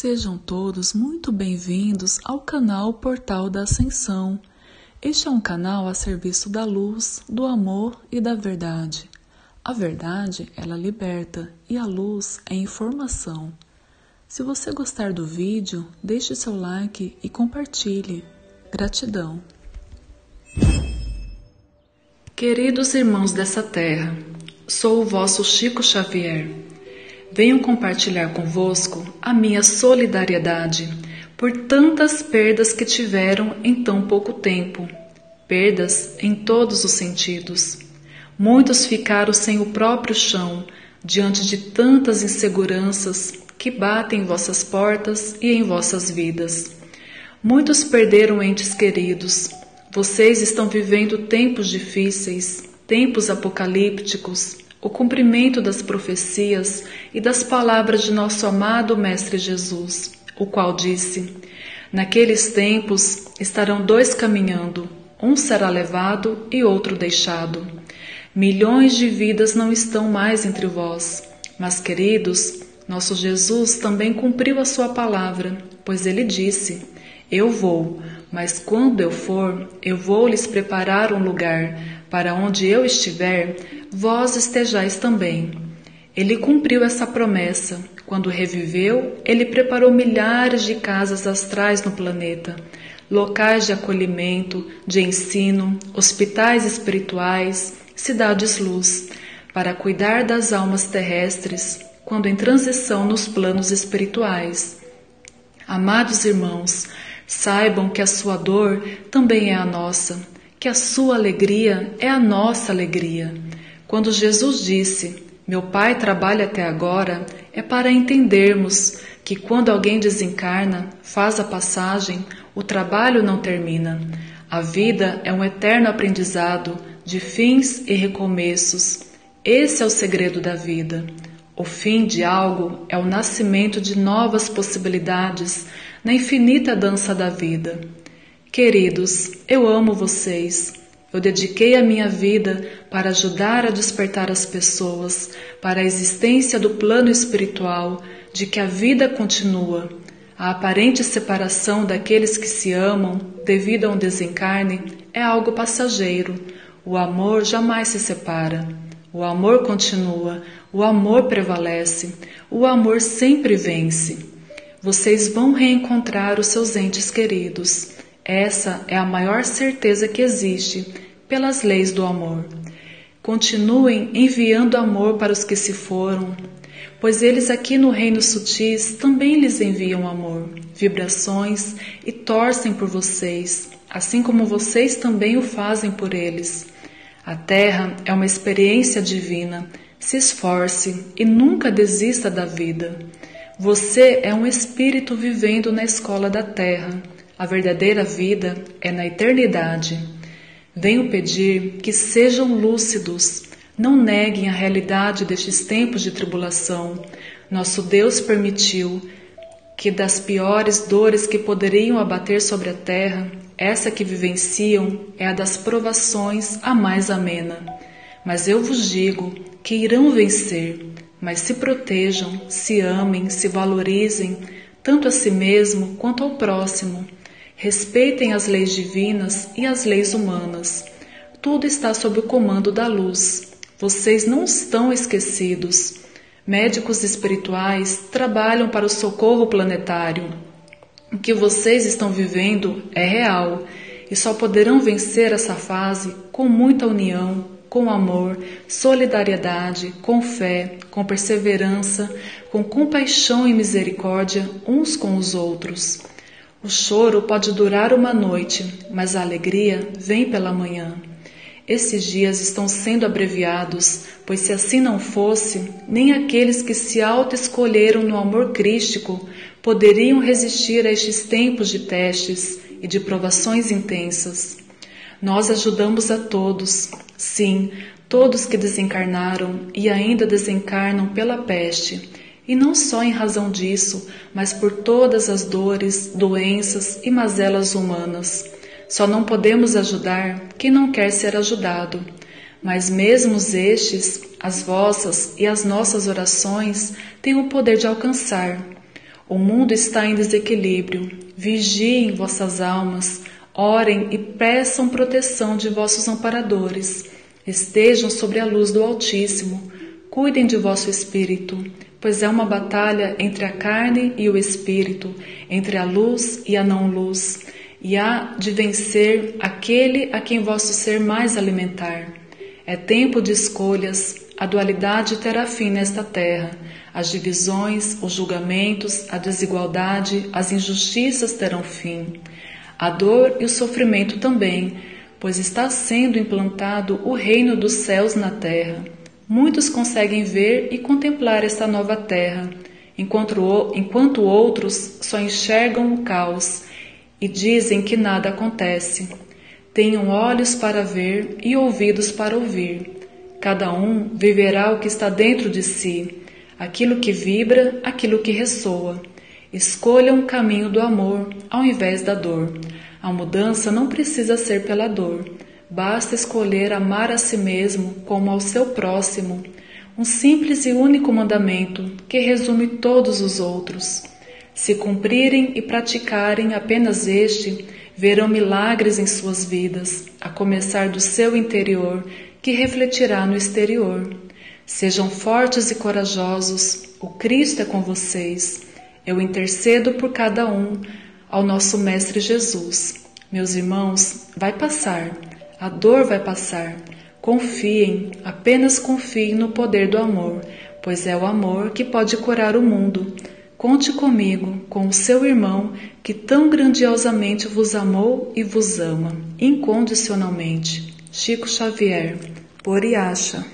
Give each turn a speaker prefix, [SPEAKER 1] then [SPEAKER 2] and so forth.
[SPEAKER 1] Sejam todos muito bem-vindos ao canal Portal da Ascensão. Este é um canal a serviço da luz, do amor e da verdade. A verdade, ela liberta e a luz é informação. Se você gostar do vídeo, deixe seu like e compartilhe. Gratidão. Queridos irmãos dessa terra, sou o vosso Chico Xavier venho compartilhar convosco a minha solidariedade por tantas perdas que tiveram em tão pouco tempo. Perdas em todos os sentidos. Muitos ficaram sem o próprio chão diante de tantas inseguranças que batem em vossas portas e em vossas vidas. Muitos perderam entes queridos. Vocês estão vivendo tempos difíceis, tempos apocalípticos, o cumprimento das profecias e das palavras de nosso amado Mestre Jesus, o qual disse: Naqueles tempos estarão dois caminhando, um será levado e outro deixado. Milhões de vidas não estão mais entre vós, mas, queridos, nosso Jesus também cumpriu a sua palavra, pois ele disse: Eu vou, mas quando eu for, eu vou lhes preparar um lugar, para onde eu estiver, vós estejais também. Ele cumpriu essa promessa. Quando reviveu, ele preparou milhares de casas astrais no planeta, locais de acolhimento, de ensino, hospitais espirituais, cidades-luz, para cuidar das almas terrestres quando em transição nos planos espirituais. Amados irmãos, saibam que a sua dor também é a nossa, que a sua alegria é a nossa alegria. Quando Jesus disse: Meu Pai trabalha até agora, é para entendermos que quando alguém desencarna, faz a passagem, o trabalho não termina. A vida é um eterno aprendizado de fins e recomeços. Esse é o segredo da vida. O fim de algo é o nascimento de novas possibilidades na infinita dança da vida. Queridos, eu amo vocês. Eu dediquei a minha vida para ajudar a despertar as pessoas para a existência do plano espiritual, de que a vida continua. A aparente separação daqueles que se amam devido a um desencarne é algo passageiro. O amor jamais se separa. O amor continua, o amor prevalece, o amor sempre vence. Vocês vão reencontrar os seus entes queridos. Essa é a maior certeza que existe pelas leis do amor. Continuem enviando amor para os que se foram, pois eles aqui no reino sutis também lhes enviam amor, vibrações e torcem por vocês, assim como vocês também o fazem por eles. A Terra é uma experiência divina. Se esforce e nunca desista da vida. Você é um espírito vivendo na escola da Terra. A verdadeira vida é na eternidade. Venho pedir que sejam lúcidos, não neguem a realidade destes tempos de tribulação. Nosso Deus permitiu que das piores dores que poderiam abater sobre a terra, essa que vivenciam é a das provações a mais amena. Mas eu vos digo que irão vencer, mas se protejam, se amem, se valorizem, tanto a si mesmo quanto ao próximo Respeitem as leis divinas e as leis humanas. Tudo está sob o comando da luz. Vocês não estão esquecidos. Médicos espirituais trabalham para o socorro planetário. O que vocês estão vivendo é real e só poderão vencer essa fase com muita união, com amor, solidariedade, com fé, com perseverança, com compaixão e misericórdia uns com os outros. O choro pode durar uma noite, mas a alegria vem pela manhã. Esses dias estão sendo abreviados, pois se assim não fosse, nem aqueles que se auto-escolheram no amor crístico poderiam resistir a estes tempos de testes e de provações intensas. Nós ajudamos a todos, sim, todos que desencarnaram e ainda desencarnam pela peste e não só em razão disso, mas por todas as dores, doenças e mazelas humanas. Só não podemos ajudar quem não quer ser ajudado. Mas mesmo estes, as vossas e as nossas orações têm o poder de alcançar. O mundo está em desequilíbrio. Vigiem vossas almas, orem e peçam proteção de vossos amparadores. Estejam sobre a luz do Altíssimo. Cuidem de vosso espírito, pois é uma batalha entre a carne e o espírito, entre a luz e a não-luz, e há de vencer aquele a quem vosso ser mais alimentar. É tempo de escolhas, a dualidade terá fim nesta terra, as divisões, os julgamentos, a desigualdade, as injustiças terão fim. A dor e o sofrimento também, pois está sendo implantado o reino dos céus na terra. Muitos conseguem ver e contemplar esta nova terra, enquanto, enquanto outros só enxergam o caos e dizem que nada acontece. Tenham olhos para ver e ouvidos para ouvir. Cada um viverá o que está dentro de si, aquilo que vibra, aquilo que ressoa. Escolha um caminho do amor ao invés da dor. A mudança não precisa ser pela dor. Basta escolher amar a si mesmo como ao seu próximo, um simples e único mandamento que resume todos os outros. Se cumprirem e praticarem apenas este, verão milagres em suas vidas, a começar do seu interior, que refletirá no exterior. Sejam fortes e corajosos, o Cristo é com vocês. Eu intercedo por cada um ao nosso Mestre Jesus. Meus irmãos, vai passar, a dor vai passar. Confiem, apenas confiem no poder do amor, pois é o amor que pode curar o mundo. Conte comigo, com o seu irmão que tão grandiosamente vos amou e vos ama, incondicionalmente. Chico Xavier, Poriacha.